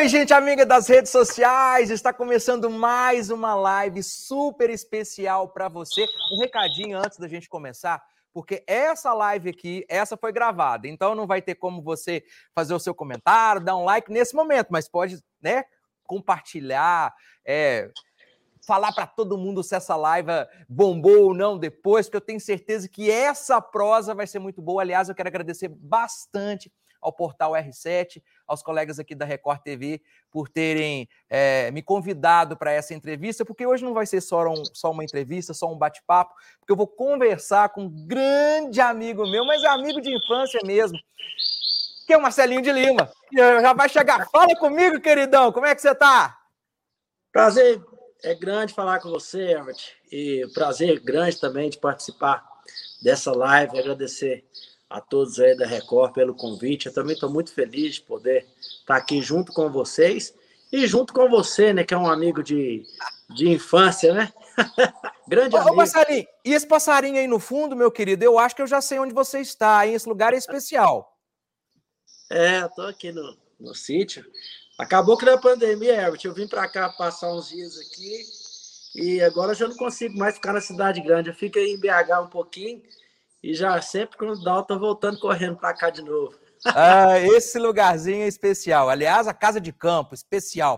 Oi, gente amiga das redes sociais, está começando mais uma live super especial para você. Um recadinho antes da gente começar, porque essa live aqui, essa foi gravada, então não vai ter como você fazer o seu comentário, dar um like nesse momento, mas pode, né, compartilhar, é, falar para todo mundo se essa live bombou ou não depois, porque eu tenho certeza que essa prosa vai ser muito boa. Aliás, eu quero agradecer bastante ao portal R7, aos colegas aqui da Record TV por terem é, me convidado para essa entrevista, porque hoje não vai ser só, um, só uma entrevista, só um bate-papo, porque eu vou conversar com um grande amigo meu, mas é amigo de infância mesmo, que é o Marcelinho de Lima. Já vai chegar. Fala comigo, queridão, como é que você está? Prazer é grande falar com você, Herbert, e prazer grande também de participar dessa live, agradecer a todos aí da Record pelo convite. Eu também estou muito feliz de poder estar aqui junto com vocês e junto com você, né, que é um amigo de, de infância, né? Grande ô, amigo. Ô, passarinho, e esse passarinho aí no fundo, meu querido, eu acho que eu já sei onde você está, hein? Esse lugar é especial. É, eu tô aqui no, no sítio. Acabou que na pandemia, Herbert, eu vim para cá passar uns dias aqui e agora eu já não consigo mais ficar na cidade grande. Eu fico aí em BH um pouquinho e já sempre quando dá, eu tô voltando correndo para cá de novo. Ah, esse lugarzinho é especial. Aliás, a casa de campo, especial.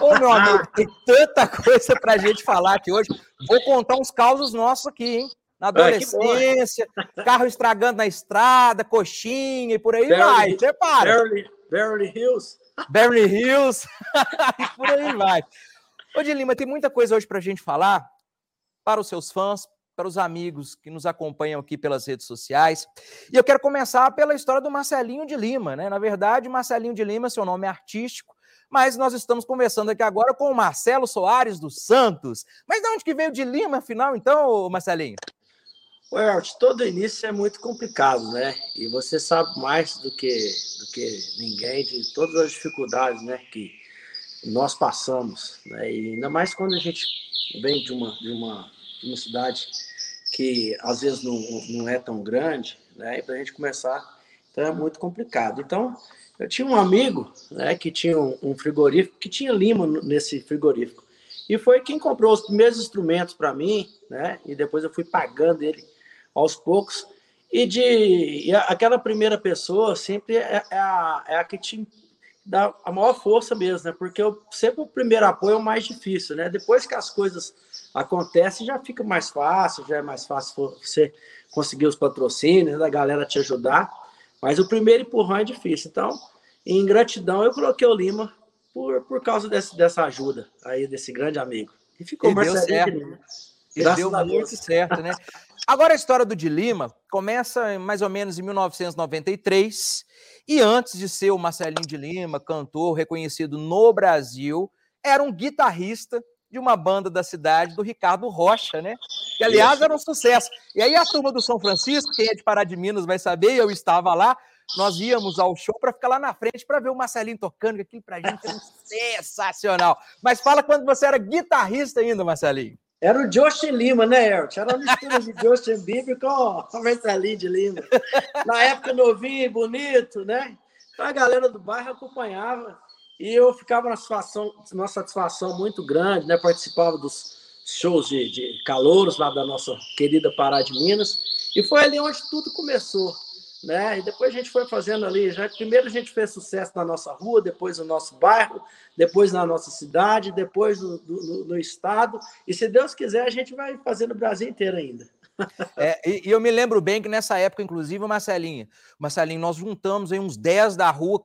Ô, meu amigo, tem tanta coisa para a gente falar aqui hoje. Vou contar uns causos nossos aqui, hein? Na adolescência, ah, carro estragando na estrada, coxinha e por aí Beverly, vai. Prepara. Beverly, Beverly Hills. Beverly Hills. e por aí vai. Ô, de Lima, tem muita coisa hoje para a gente falar para os seus fãs, para os amigos que nos acompanham aqui pelas redes sociais. E eu quero começar pela história do Marcelinho de Lima, né? Na verdade, Marcelinho de Lima, seu nome é artístico, mas nós estamos conversando aqui agora com o Marcelo Soares dos Santos. Mas de onde que veio de Lima, afinal, então, Marcelinho? Well, todo início é muito complicado, né? E você sabe mais do que, do que ninguém de todas as dificuldades, né? Que nós passamos, né? E ainda mais quando a gente vem de uma, de uma uma cidade que às vezes não, não é tão grande, né? E para a gente começar, então é muito complicado. Então, eu tinha um amigo, né, que tinha um, um frigorífico, que tinha lima nesse frigorífico. E foi quem comprou os primeiros instrumentos para mim, né? E depois eu fui pagando ele aos poucos. E de e aquela primeira pessoa sempre é, é, a, é a que te dá a maior força mesmo, né? Porque eu, sempre o primeiro apoio é o mais difícil, né? Depois que as coisas acontecem, já fica mais fácil, já é mais fácil você conseguir os patrocínios, da galera te ajudar. Mas o primeiro empurrão é difícil. Então, em gratidão, eu coloquei o Lima por, por causa desse, dessa ajuda aí, desse grande amigo. E ficou e Marcelinho deu certo. E deu muito certo, né? Agora a história do de Lima começa mais ou menos em 1993 e antes de ser o Marcelinho de Lima, cantor reconhecido no Brasil, era um guitarrista de uma banda da cidade do Ricardo Rocha, né? Que aliás era um sucesso. E aí a turma do São Francisco, quem é de Pará de Minas vai saber, eu estava lá, nós íamos ao show para ficar lá na frente para ver o Marcelinho tocando, que aquilo para a gente era sensacional. Mas fala quando você era guitarrista ainda, Marcelinho. Era o Justin Lima, né, Ert? Era uma mistura de Justin Bieber com o Marcelinho de Lima. Na época novinho, bonito, né? Então a galera do bairro acompanhava e eu ficava numa satisfação, numa satisfação muito grande, né? Participava dos shows de, de calouros lá da nossa querida Pará de Minas. E foi ali onde tudo começou né? E depois a gente foi fazendo ali, já primeiro a gente fez sucesso na nossa rua, depois no nosso bairro, depois na nossa cidade, depois no, no, no estado, e se Deus quiser a gente vai fazer no Brasil inteiro ainda. É, e, e, eu me lembro bem que nessa época, inclusive, o Marcelinho, nós juntamos aí uns 10 da rua,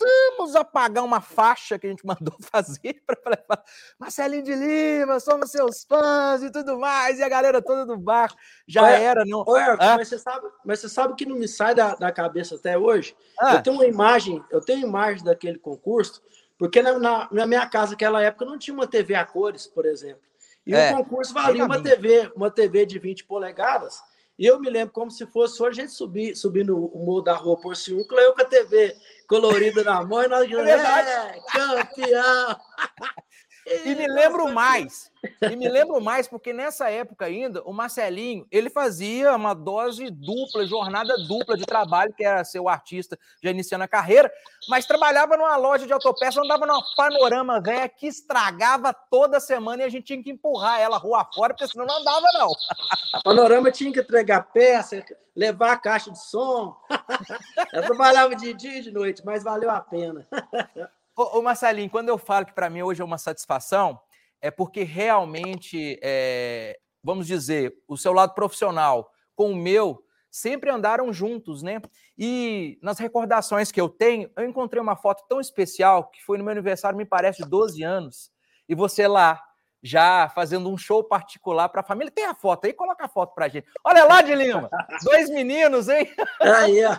voltamos a pagar uma faixa que a gente mandou fazer para falar, Marcelinho de Lima, somos seus fãs e tudo mais, e a galera toda do bar já era, não. Ué, mas, você sabe, mas você sabe que não me sai da, da cabeça até hoje? Ah. Eu tenho uma imagem, eu tenho imagem daquele concurso, porque na, na, na, minha casa, naquela época, não tinha uma TV a cores, por exemplo. E é, o concurso valia uma TV, uma TV de 20 polegadas. E eu me lembro como se fosse hoje a gente subir, subir no morro da rua Porciúncula, eu com a TV colorida na mão e nós é, é campeão! E me lembro mais. E me lembro mais porque nessa época ainda, o Marcelinho, ele fazia uma dose dupla, jornada dupla de trabalho, que era ser o artista já iniciando a carreira, mas trabalhava numa loja de autopeça, andava numa panorama velha que estragava toda semana e a gente tinha que empurrar ela rua fora, porque senão não andava, não. Panorama tinha que entregar peça, levar a caixa de som. Eu trabalhava de dia e de noite, mas valeu a pena. Ô, ô Marcelinho, quando eu falo que para mim hoje é uma satisfação, é porque realmente, é, vamos dizer, o seu lado profissional com o meu sempre andaram juntos, né? E nas recordações que eu tenho, eu encontrei uma foto tão especial que foi no meu aniversário, me parece, de 12 anos, e você lá, já fazendo um show particular para a família. Tem a foto aí? Coloca a foto para gente. Olha lá, de Lima, dois meninos, hein? Aí, ó.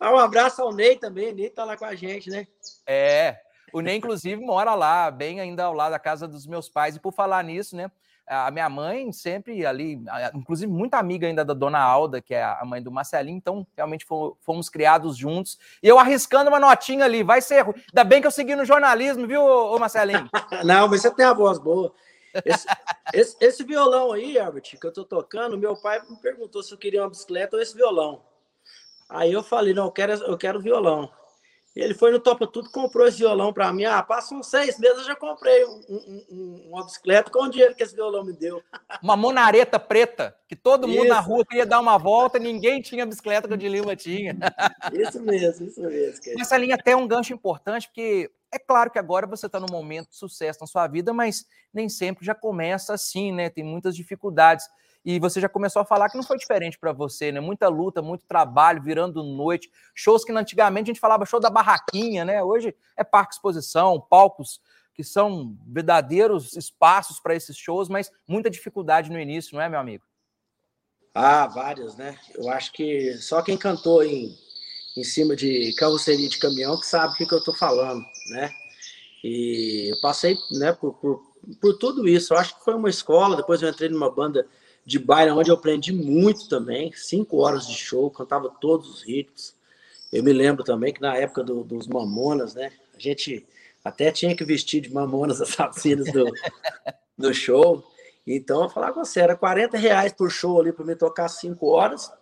Um abraço ao Ney também, Ney tá lá com a gente, né? É, o Ney, inclusive, mora lá, bem ainda ao lado da casa dos meus pais. E por falar nisso, né? A minha mãe sempre ali, inclusive muita amiga ainda da dona Alda, que é a mãe do Marcelinho, então realmente fomos criados juntos. E eu arriscando uma notinha ali, vai ser. Ainda bem que eu segui no jornalismo, viu, ô Marcelinho? Não, mas você tem a voz boa. Esse, esse, esse, violão aí, Herbert, que eu tô tocando, meu pai me perguntou se eu queria uma bicicleta ou esse violão. Aí eu falei, não, eu quero, eu quero violão. Ele foi no Topa Tudo, comprou esse violão para mim. Ah, passa uns seis meses, eu já comprei um, um, um, uma bicicleta com o dinheiro que esse violão me deu. Uma monareta preta, que todo mundo isso. na rua queria dar uma volta, ninguém tinha bicicleta que o de Lima tinha. Isso mesmo, isso mesmo. Essa linha até é um gancho importante, porque é claro que agora você está num momento de sucesso na sua vida, mas nem sempre já começa assim, né? Tem muitas dificuldades. E você já começou a falar que não foi diferente para você, né? Muita luta, muito trabalho, virando noite, shows que antigamente a gente falava show da barraquinha, né? Hoje é parque exposição, palcos que são verdadeiros espaços para esses shows, mas muita dificuldade no início, não é, meu amigo? Ah, várias, né? Eu acho que só quem cantou em, em cima de carroceria de caminhão que sabe o que, que eu estou falando, né? E eu passei né, por, por, por tudo isso. Eu acho que foi uma escola, depois eu entrei numa banda de baile, onde eu aprendi muito também, cinco horas de show, cantava todos os ritmos. Eu me lembro também que na época do, dos Mamonas, né, a gente até tinha que vestir de Mamonas assassinas do, do show. Então, eu falava com você, era 40 reais por show ali para me tocar cinco horas,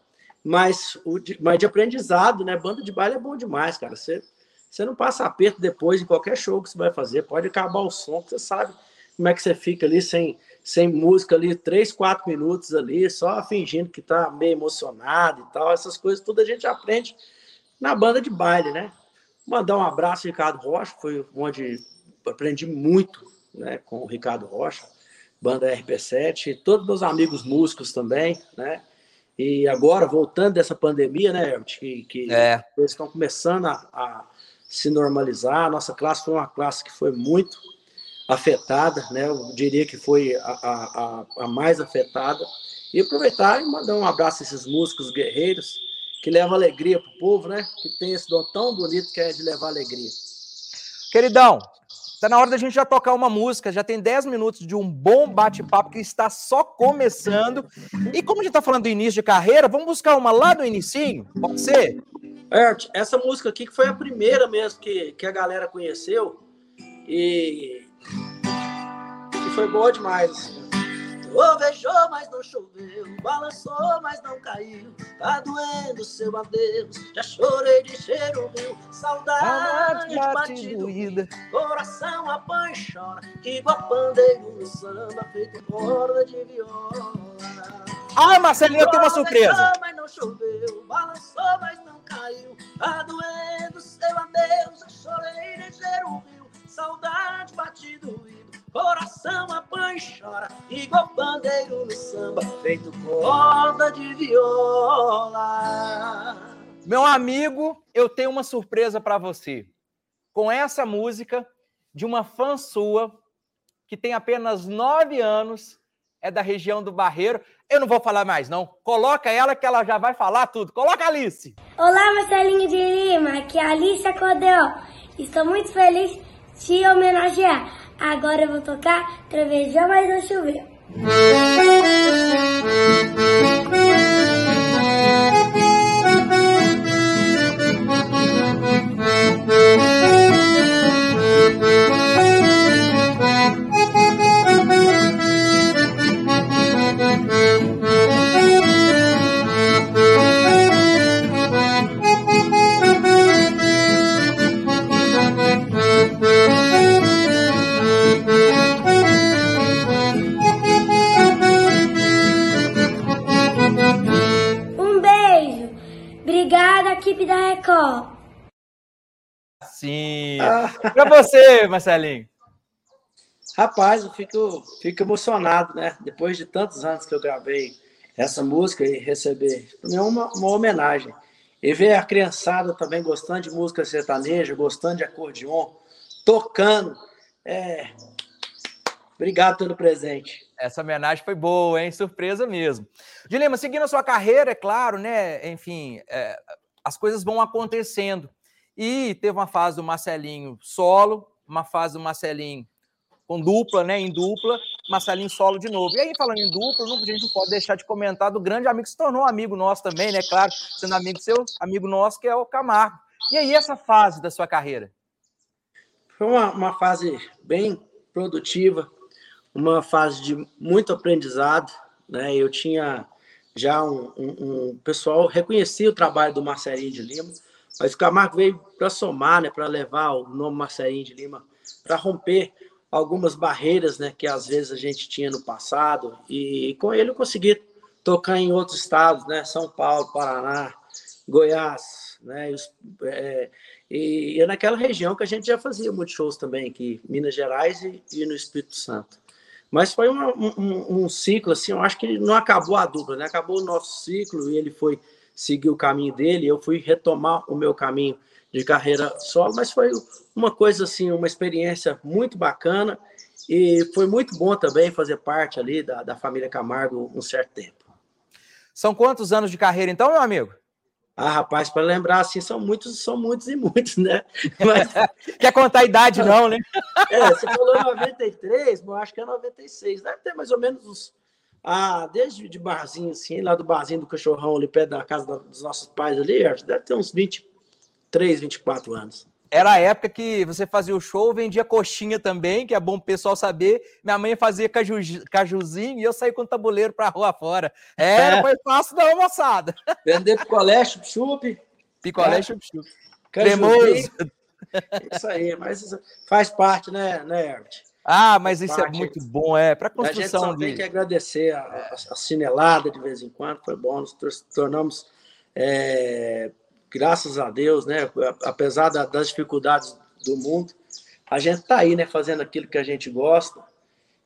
mas, o de, mas de aprendizado, né, banda de baile é bom demais, cara. Você, você não passa aperto depois em qualquer show que você vai fazer, pode acabar o som, você sabe como é que você fica ali sem sem música ali, três, quatro minutos ali, só fingindo que tá meio emocionado e tal. Essas coisas tudo a gente aprende na banda de baile, né? Mandar um abraço, Ricardo Rocha, foi onde aprendi muito né, com o Ricardo Rocha, banda RP7, e todos meus amigos músicos também, né? E agora, voltando dessa pandemia, né, Herbert, que, que é. eles estão começando a, a se normalizar. A nossa classe foi uma classe que foi muito afetada, né? Eu diria que foi a, a, a mais afetada. E aproveitar e mandar um abraço a esses músicos guerreiros que levam alegria para o povo, né? Que tem esse dom tão bonito que é de levar alegria. Queridão, está na hora da gente já tocar uma música. Já tem 10 minutos de um bom bate-papo que está só começando. E como a gente está falando do início de carreira, vamos buscar uma lá do inicinho? Pode ser? Ert, essa música aqui que foi a primeira mesmo que, que a galera conheceu. E foi boa demais. Assim. Ovejou, mas não choveu. Balançou, mas não caiu. Tá doendo seu adeus. Já chorei de cheiro rio. Saudade batido. Coração chora. Igual pandeiro no samba, feito corda de viola. Ah, Marcelinho, eu tenho uma surpresa. mas não choveu. Balançou, mas não caiu. Tá doendo amigo, eu tenho uma surpresa para você. Com essa música de uma fã sua que tem apenas nove anos, é da região do Barreiro. Eu não vou falar mais, não. Coloca ela que ela já vai falar tudo. Coloca a Alice. Olá, Marcelinho de Lima. Aqui é a Alice Acordeu. Estou muito feliz de te homenagear. Agora eu vou tocar Trovejou, mas não choveu. Para você, Marcelinho. Rapaz, eu fico, fico emocionado, né? Depois de tantos anos que eu gravei essa música e receber. É uma, uma homenagem. E ver a criançada também gostando de música sertaneja, gostando de acordeon, tocando. É... Obrigado pelo presente. Essa homenagem foi boa, hein? Surpresa mesmo. Dilema, seguindo a sua carreira, é claro, né? Enfim, é, as coisas vão acontecendo. E teve uma fase do Marcelinho solo, uma fase do Marcelinho com dupla, né? Em dupla, Marcelinho solo de novo. E aí, falando em dupla, a gente não pode deixar de comentar do grande amigo que se tornou amigo nosso também, né? Claro, sendo amigo seu, amigo nosso, que é o Camargo. E aí, essa fase da sua carreira? Foi uma, uma fase bem produtiva, uma fase de muito aprendizado, né? Eu tinha já um, um, um pessoal reconhecia o trabalho do Marcelinho de Lima, mas o Camargo veio para somar, né? Para levar o nome Marcelinho de Lima para romper algumas barreiras né, que às vezes a gente tinha no passado, e com ele eu consegui tocar em outros estados, né, São Paulo, Paraná, Goiás, né, é, e, e naquela região que a gente já fazia muitos shows também, aqui Minas Gerais e, e no Espírito Santo. Mas foi um, um, ciclo, assim, eu acho que não acabou a dupla, né? acabou o nosso ciclo e ele foi seguir o caminho dele, eu fui retomar o meu caminho de carreira solo, mas foi uma coisa assim, uma experiência muito bacana e foi muito bom também fazer parte ali da, da família Camargo um certo tempo. São quantos anos de carreira então, meu amigo? Ah, rapaz, para lembrar assim, são muitos, são muitos e muitos, né? Mas... Quer contar a idade, não, né? é, você falou 93, mas acho que é 96. Deve ter mais ou menos uns. Ah, desde de barzinho, assim, lá do barzinho do cachorrão, ali perto da casa dos nossos pais ali, deve ter uns 20, 23, 24 anos. Era a época que você fazia o show, vendia coxinha também, que é bom o pessoal saber. Minha mãe fazia caju, cajuzinho e eu saí com o tabuleiro pra rua fora. Era, é. foi fácil da moçada. Vender picolé, chup-chup. Picolé, é. chup-chup. Cremoso. Isso aí, mas faz parte, né, né, Herbert? Ah, mas isso é muito bom, é, para construção. A gente só de... tem que agradecer a, a, a cinelada de vez em quando, foi bom, nos tornamos é, graças a Deus, né? Apesar das dificuldades do mundo, a gente tá aí, né? Fazendo aquilo que a gente gosta.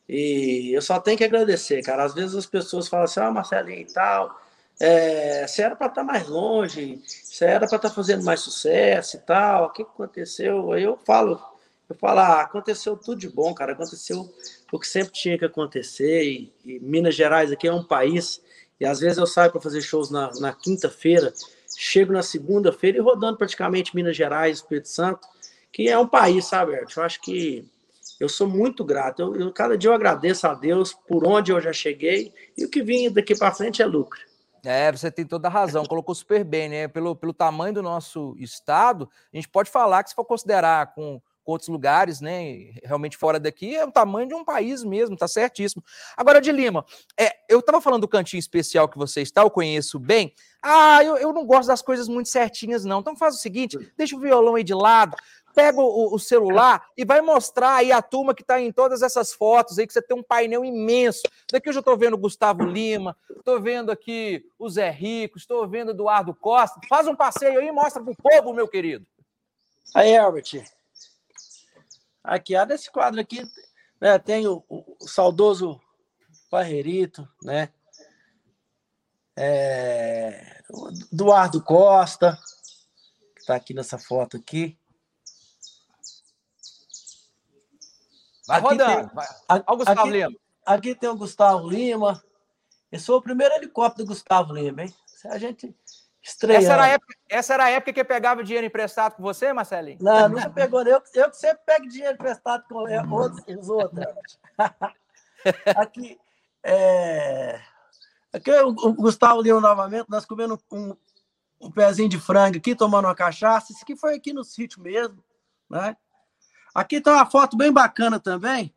E eu só tenho que agradecer, cara. Às vezes as pessoas falam assim, ah, Marcelinho e tal, é, você era para estar tá mais longe, você era para estar tá fazendo mais sucesso e tal, o que aconteceu? Aí eu falo, eu falo, ah, aconteceu tudo de bom, cara, aconteceu o que sempre tinha que acontecer, e, e Minas Gerais aqui é um país, e às vezes eu saio para fazer shows na, na quinta-feira, chego na segunda-feira e rodando praticamente Minas Gerais, Espírito Santo, que é um país, sabe, Ert? Eu acho que eu sou muito grato. Eu, eu, cada dia eu agradeço a Deus por onde eu já cheguei e o que vem daqui para frente é lucro. É, você tem toda a razão, colocou super bem, né? Pelo, pelo tamanho do nosso estado, a gente pode falar que se for considerar com outros lugares, né? Realmente fora daqui, é o tamanho de um país mesmo, tá certíssimo. Agora, de Lima, é, eu tava falando do cantinho especial que você está, eu conheço bem. Ah, eu, eu não gosto das coisas muito certinhas, não. Então faz o seguinte: deixa o violão aí de lado, pega o, o, celular e vai mostrar aí a turma que está em todas essas fotos aí, que você tem um painel imenso. Daqui eu já estou vendo o Gustavo Lima, estou vendo aqui o Zé Rico, estou vendo o Eduardo Costa. Faz um passeio aí e mostra para o povo, meu querido. Aí, Albert, Aqui, ah, nesse quadro aqui, né, tem o, o, saudoso Barreirito, né? É, Eduardo Costa, que está aqui nessa foto aqui. Vai aqui rodando. Tem, vai. Olha o Gustavo aqui, Lima. Aqui tem o Gustavo Lima. Esse foi o primeiro helicóptero do Gustavo Lima, hein? A gente Essa era, a época, essa era a época que pegava dinheiro emprestado com você, Marcelinho? Não, nunca pegou. Eu, eu sempre pego dinheiro emprestado com outros, os outros. aqui, é... aqui o, o Gustavo Leão novamente, nós comendo um, um pezinho de frango aqui, tomando uma cachaça. Isso aqui foi aqui no sítio mesmo, né? Aqui tá uma foto bem bacana também.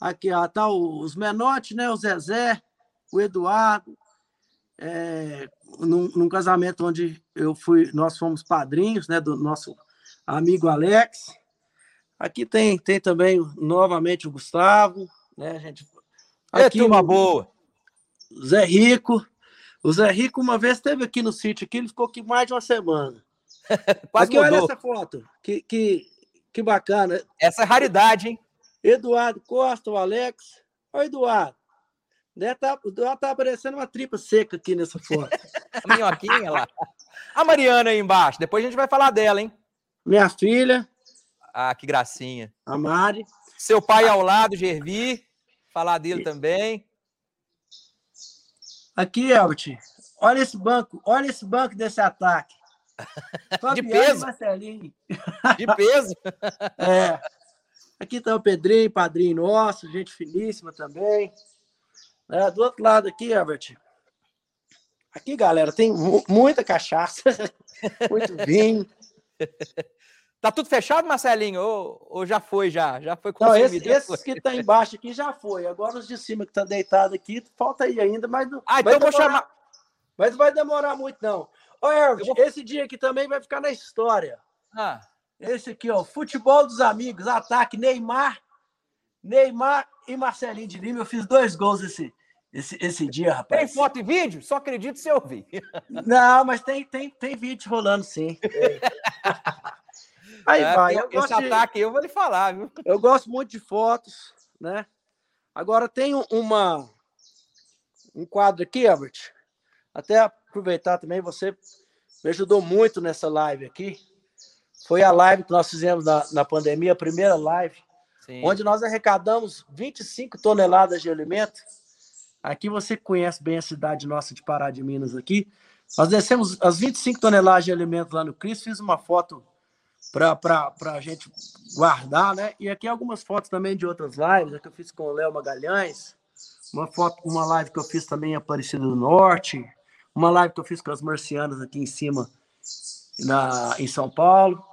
Aqui, ó, tá os Menotti, né? O Zezé, o Eduardo, é, num, num, casamento onde eu fui, nós fomos padrinhos, né, do nosso amigo Alex. Aqui tem, tem também novamente o Gustavo, né, gente. Aqui é turma boa. Zé Rico. O Zé Rico uma vez esteve aqui no sítio, aqui, ele ficou aqui mais de uma semana. Quase aqui, mudou. olha essa foto. Que, que, que bacana. Essa é raridade, hein? Eduardo Costa, o Alex. Oi, Eduardo. Né, tá, Eduardo tá aparecendo uma tripa seca aqui nessa foto. Minhoquinha lá. A Mariana aí embaixo. Depois a gente vai falar dela, hein? Minha filha. Ah, que gracinha. A Mari. Seu pai ao lado, Gervi. Falar dele também. Aqui, Elbert. Olha esse banco. Olha esse banco desse ataque. de peso. De peso. É. Aqui está o Pedrinho, padrinho nosso, gente finíssima também. É, do outro lado aqui, Herbert. Aqui, galera, tem muita cachaça, muito vinho. Tá tudo fechado, Marcelinho? Ou, ou já foi, já? Já foi consumido? Não, esse, esses que tá embaixo aqui já foi. Agora os de cima que tá deitado aqui, falta aí ainda, mas não. Ah, então eu vou chamar. Mas não vai demorar muito, não. Ô, Herbert, vou... esse dia aqui também vai ficar na história. Ah. Esse aqui, ó, futebol dos amigos, ataque Neymar, Neymar e Marcelinho de Lima. Eu fiz dois gols esse, esse, esse dia, rapaz. Tem foto e vídeo? Só acredito se eu vi. Não, mas tem, tem, tem vídeo rolando, sim. Aí é, vai. Eu esse ataque de... eu vou lhe falar, viu? Eu gosto muito de fotos, né? Agora tem uma um quadro aqui, Albert. Até aproveitar também, você me ajudou muito nessa live aqui. Foi a live que nós fizemos na, na pandemia, a primeira live, Sim. onde nós arrecadamos 25 toneladas de alimento. Aqui você conhece bem a cidade nossa de Pará de Minas aqui. Nós descemos as 25 toneladas de alimento lá no Cris, fiz uma foto para a gente guardar, né? E aqui algumas fotos também de outras lives, que eu fiz com o Léo Magalhães, uma foto, uma live que eu fiz também em Aparecida do Norte, uma live que eu fiz com as marcianas aqui em cima, na, em São Paulo.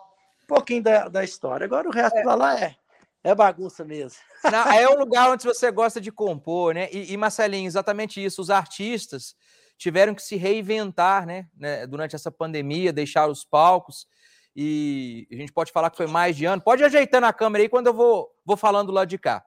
Um pouquinho da, da história. Agora o resto é. lá é, é bagunça mesmo. Não, é um lugar onde você gosta de compor, né? E, e, Marcelinho, exatamente isso. Os artistas tiveram que se reinventar, né? né? Durante essa pandemia, deixar os palcos. E a gente pode falar que foi mais de ano. Pode ajeitando a câmera aí quando eu vou, vou falando lá de cá.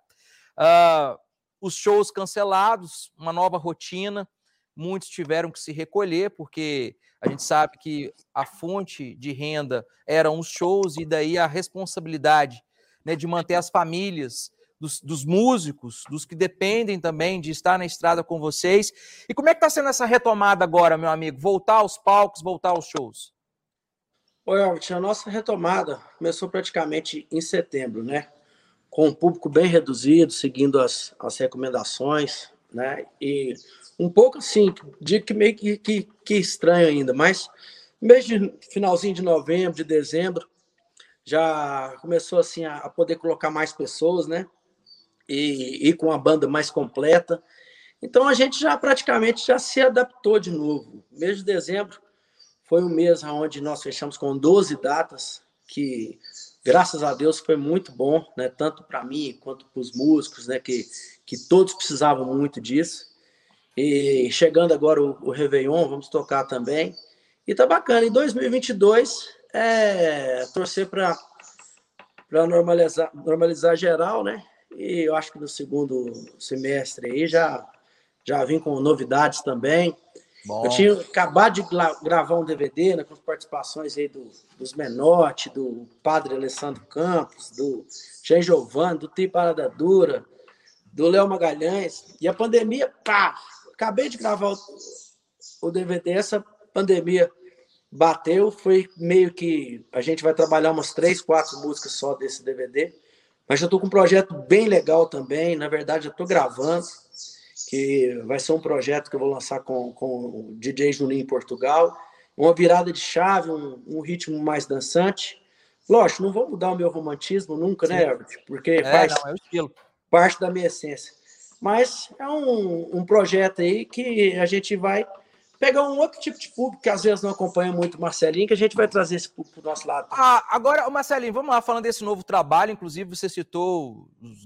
Uh, os shows cancelados, uma nova rotina muitos tiveram que se recolher, porque a gente sabe que a fonte de renda eram os shows, e daí a responsabilidade né, de manter as famílias dos, dos, músicos, dos que dependem também de estar na estrada com vocês. E como é que está sendo essa retomada agora, meu amigo? Voltar aos palcos, voltar aos shows? Oi, Albert, a nossa retomada começou praticamente em setembro, né? Com um público bem reduzido, seguindo as, as recomendações, né? E um pouco assim, digo que meio que, que, que estranho ainda, mas mês de finalzinho de novembro, de dezembro, já começou assim a, a poder colocar mais pessoas, né? E, e com a banda mais completa. Então a gente já praticamente já se adaptou de novo. Mês de dezembro foi um mês onde nós fechamos com 12 datas, que graças a Deus foi muito bom, né? Tanto para mim quanto para os músicos, né? Que, que todos precisavam muito disso. E chegando agora o, o Réveillon, vamos tocar também. E tá bacana. Em 2022, é torcer para normalizar, normalizar geral, né? E eu acho que no segundo semestre aí já, já vim com novidades também. Bom. Eu tinha acabado de gravar um DVD né, com participações aí do, dos Menotti, do Padre Alessandro Campos, do Jean Giovanni, do Tim Parada Dura, do Léo Magalhães. E a pandemia, pá, acabei de gravar o, o DVD, essa pandemia bateu, foi meio que a gente vai trabalhar umas três, quatro músicas só desse DVD, mas já estou com um projeto bem legal também, na verdade já estou gravando, que vai ser um projeto que eu vou lançar com, com o DJ Juninho em Portugal, uma virada de chave, um, um ritmo mais dançante. Lógico, não vou mudar o meu romantismo nunca, né, Sim. né, Herbert? Porque é, faz não, é parte da minha essência. Mas é um, um projeto aí que a gente vai pegar um outro tipo de público que às vezes não acompanha muito o Marcelinho, que a gente vai trazer esse público para o nosso lado. Ah, agora, Marcelinho, vamos lá, falando desse novo trabalho, inclusive você citou os,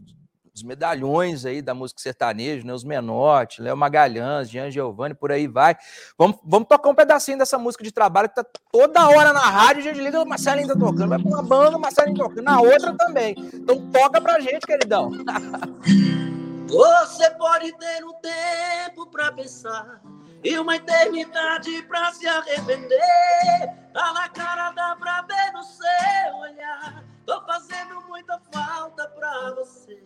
os medalhões aí da música sertaneja, né? Os Menotti, Léo Magalhães, Jean Giovanni, por aí vai. Vamos, vamos tocar um pedacinho dessa música de trabalho que tá toda hora na rádio, a gente liga, o Marcelinho tá tocando, vai para uma banda, o Marcelinho tocando, na outra também. Então toca pra gente, queridão. Você pode ter um tempo para pensar e uma eternidade pra se arrepender. Tá na cara, dá pra ver no seu olhar. Tô fazendo muita falta pra você.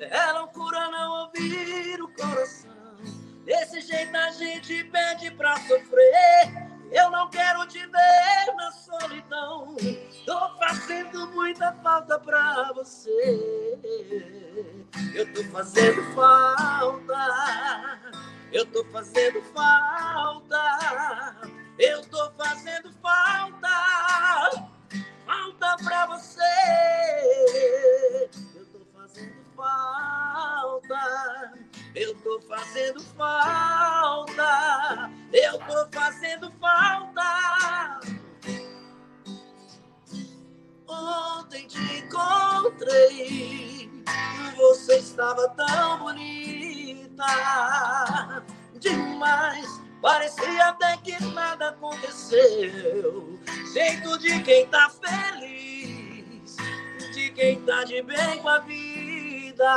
É loucura não ouvir o coração. Desse jeito a gente pede pra sofrer. Eu não quero te ver na solidão. Tô fazendo muita falta pra você. Eu tô fazendo falta. Eu tô fazendo falta. Eu tô fazendo falta. Falta pra você. Eu tô fazendo falta. Eu tô fazendo falta. Eu tô fazendo falta. Ontem te encontrei. Você estava tão bonita. Demais. Parecia até que nada aconteceu. Jeito de quem tá feliz. De quem tá de bem com a vida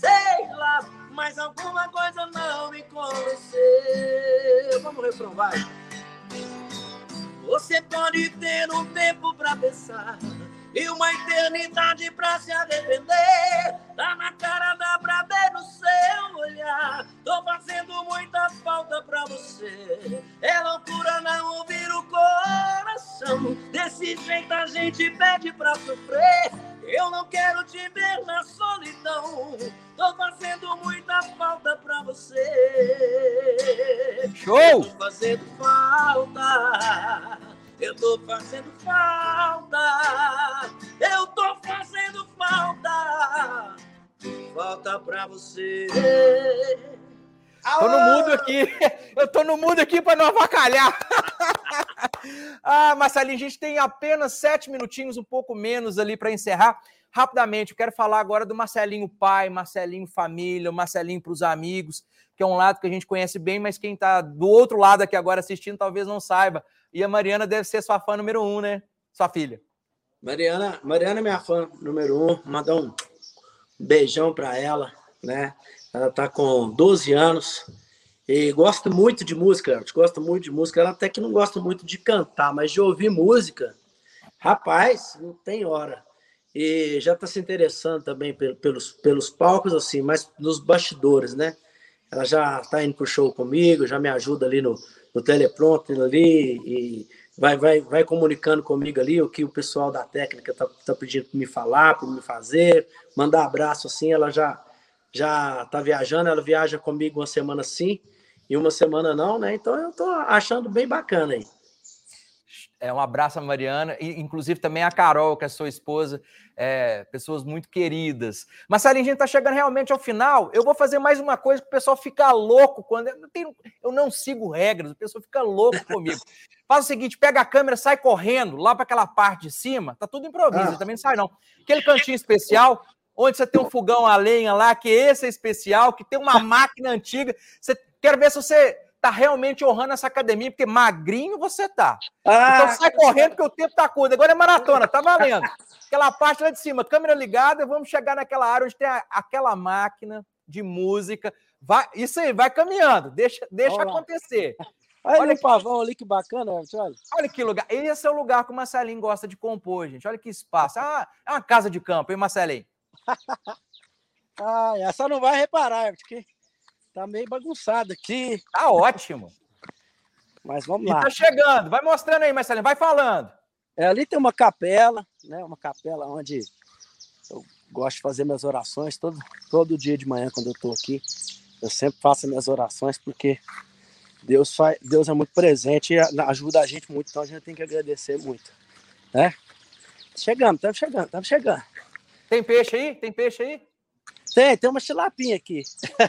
sei lá, mas alguma coisa não me convenceu. Vamos reprovar. Você pode ter um tempo pra pensar e uma eternidade pra se arrepender. Tá na cara, dá pra ver no seu olhar. Tô fazendo muita falta pra você. É loucura não ouvir o coração. Desse jeito a gente pede pra sofrer. Eu não quero te ver na solidão. Tô fazendo muita falta pra você. Show! Eu tô fazendo falta. Eu tô fazendo falta. Eu tô fazendo falta. Falta pra você. Tô no mudo aqui. Eu tô no mudo aqui para não avacalhar. ah, Marcelinho, a gente tem apenas sete minutinhos, um pouco menos ali para encerrar. Rapidamente, eu quero falar agora do Marcelinho pai, Marcelinho família, Marcelinho para os amigos, que é um lado que a gente conhece bem, mas quem está do outro lado aqui agora assistindo talvez não saiba. E a Mariana deve ser sua fã número um, né? Sua filha. Mariana, Mariana é minha fã número um. Mandar um beijão para ela, né? Ela está com 12 anos e gosta muito de música, gosta muito de música. Ela até que não gosta muito de cantar, mas de ouvir música, rapaz, não tem hora. E já está se interessando também pelos, pelos palcos, assim, mas nos bastidores, né? Ela já está indo para o show comigo, já me ajuda ali no, no teleprompter ali e vai, vai, vai comunicando comigo ali o que o pessoal da técnica está tá pedindo para me falar, para me fazer, mandar abraço assim, ela já já está viajando, ela viaja comigo uma semana sim e uma semana não, né? Então eu estou achando bem bacana aí. É, um abraço a Mariana, e inclusive também a Carol, que é sua esposa, é, pessoas muito queridas. Marcelinho, a gente está chegando realmente ao final. Eu vou fazer mais uma coisa que o pessoal fica louco quando. Eu, tenho, eu não sigo regras, o pessoal fica louco comigo. Faz o seguinte: pega a câmera, sai correndo lá para aquela parte de cima, tá tudo improviso, ah. também não sai, não. Aquele cantinho especial, onde você tem um fogão a lenha lá, que esse é especial, que tem uma máquina antiga. Você quero ver se você tá realmente honrando essa academia, porque magrinho você tá. Ah, então sai correndo, porque o tempo tá curto. Agora é maratona, tá valendo. Aquela parte lá de cima, câmera ligada, vamos chegar naquela área onde tem a, aquela máquina de música. Vai, isso aí, vai caminhando, deixa, deixa acontecer. Olha, olha o pavão ali, que bacana, olha. Olha que lugar. Esse é o lugar que o Marcelinho gosta de compor, gente. Olha que espaço. Ah, é uma casa de campo, hein, Marcelinho? ah, essa não vai reparar, porque tá meio bagunçado aqui. Tá ótimo. Mas vamos lá. E tá chegando. Vai mostrando aí, Marcelinho. Vai falando. É, ali tem uma capela, né? Uma capela onde eu gosto de fazer minhas orações todo, todo dia de manhã quando eu tô aqui. Eu sempre faço minhas orações porque Deus, faz, Deus é muito presente e ajuda a gente muito, então a gente tem que agradecer muito. Né? Chegando, estamos chegando, estamos chegando. Tem peixe aí? Tem peixe aí? Tem, tem uma tilapinha aqui.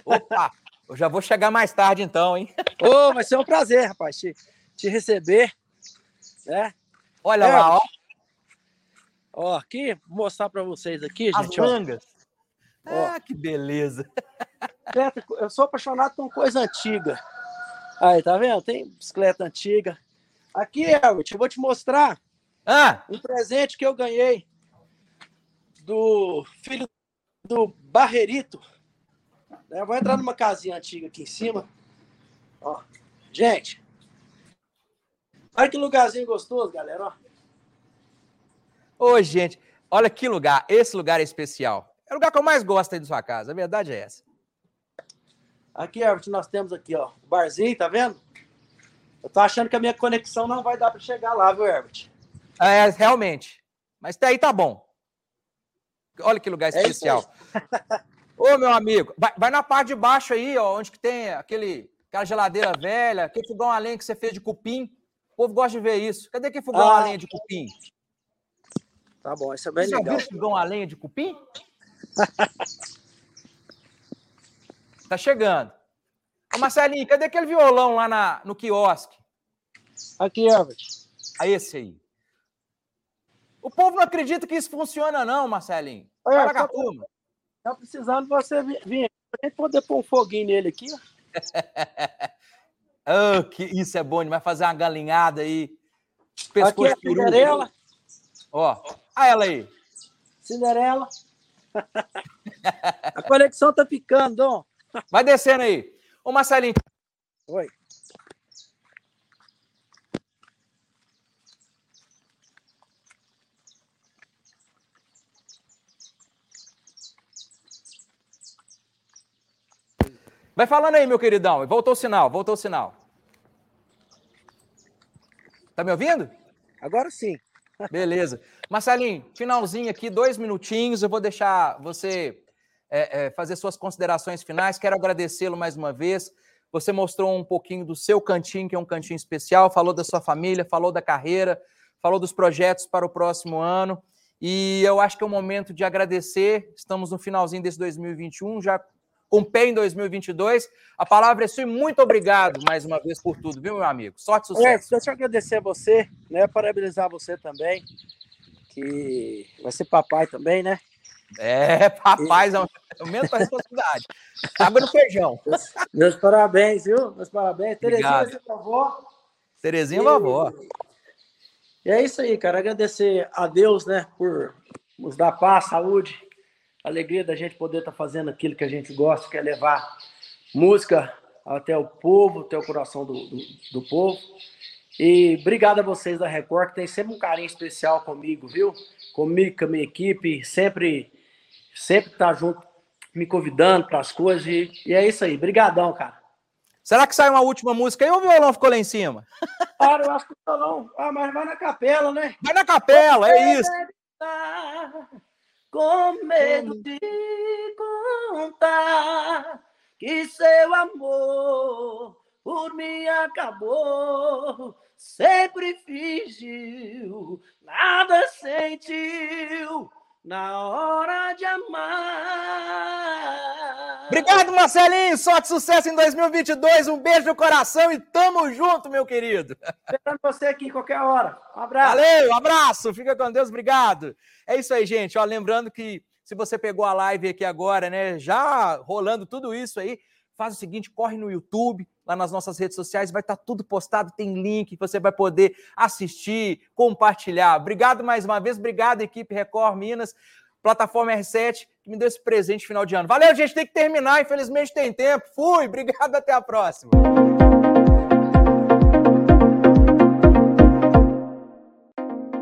Opa! Eu já vou chegar mais tarde então, hein? Ô, oh, vai ser um prazer, rapaz, te, te receber. Né? Olha é, lá, ó. Ó, aqui, vou mostrar para vocês aqui, As gente. mangas. Ó. Ah, que beleza. Eu sou apaixonado por coisa antiga. Aí, tá vendo? Tem bicicleta antiga. Aqui, Elbert, eu vou te mostrar ah. um presente que eu ganhei do filho do Barreirito. Eu vou entrar numa casinha antiga aqui em cima. Ó, gente, olha que lugarzinho gostoso, galera. Ó. Ô, gente, olha que lugar. Esse lugar é especial. É o lugar que eu mais gosto aí da sua casa. A verdade é essa. Aqui, Herbert, nós temos aqui, ó, o barzinho, tá vendo? Eu tô achando que a minha conexão não vai dar para chegar lá, viu, Herbert? É, realmente. Mas até aí tá bom. Olha que lugar É isso especial. Ô, meu amigo, vai, vai na parte de baixo aí, ó, onde que tem aquele, aquela geladeira velha, aquele fogão a lenha que você fez de cupim. O povo gosta de ver isso. Cadê aquele fogão a Ah. lenha de cupim? Tá bom, isso é bem Você já legal. viu fogão a lenha de cupim? tá chegando. Ô, Marcelinho, cadê aquele violão lá na, no quiosque? Aqui, Herbert. A esse aí. O povo não acredita que isso funciona, não, Marcelinho. Olha, Fala com a turma. Tá precisando de você vir, aqui pra poder pôr um foguinho nele aqui, ó. Ah, que isso é bom demais fazer uma galinhada aí. Aqui Pescoço é a de peru. Cinderela. Ó, a ela aí. Cinderela. a conexão tá ficando, Dom. Vai descendo aí. Ô, Marcelinho, Oi. Vai falando aí, meu queridão. Voltou o sinal, voltou o sinal. Tá me ouvindo? Agora sim. Beleza. Marcelinho, finalzinho aqui, dois minutinhos. Eu vou deixar você é, é, fazer suas considerações finais. Quero agradecê-lo mais uma vez. Você mostrou um pouquinho do seu cantinho, que é um cantinho especial, falou da sua família, falou da carreira, falou dos projetos para o próximo ano. E eu acho que é o momento de agradecer. Estamos no finalzinho desse 2021, já com pé em 2022. A palavra é sua e muito obrigado mais uma vez por tudo, viu, meu amigo? Sorte e sucesso. deixa eu agradecer a você, né? Parabenizar você também, que vai ser papai também, né? É, rapaz, aumenta a responsabilidade. Água no feijão. Meus parabéns, viu? Meus parabéns. Terezinha, vovó. Terezinha vovó. E é isso aí, cara. Agradecer a Deus, né, por nos dar paz, saúde, alegria da gente poder estar fazendo aquilo que a gente gosta, que é levar música até o povo, até o coração do, do, do povo. E obrigado a vocês da Record, que tem sempre um carinho especial comigo, viu? Comigo, com a minha equipe, sempre, sempre tá junto, me convidando para as coisas. E, e é isso aí. Brigadão, cara. Será que sai uma última música aí ou o violão ficou lá em cima? Cara, eu acho que o não. Ah, mas vai na capela, né? Vai na capela, é isso. Com medo de contar que seu amor por mim acabou. Sempre fingiu, nada sentiu na hora de amar. Obrigado, Marcelinho. Sorte e sucesso em 2022. Um beijo no coração e tamo junto, meu querido. Esperando você aqui qualquer hora. Um abraço. Valeu, abraço. Fica com Deus, obrigado. É isso aí, gente. Ó, lembrando que se você pegou a live aqui agora, né, já rolando tudo isso aí, faz o seguinte, corre no YouTube, lá nas nossas redes sociais, vai estar tudo postado, tem link que você vai poder assistir, compartilhar. Obrigado mais uma vez, obrigado equipe Record Minas, plataforma R7, que me deu esse presente final de ano. Valeu, gente, tem que terminar, infelizmente tem tempo. Fui, obrigado, até a próxima.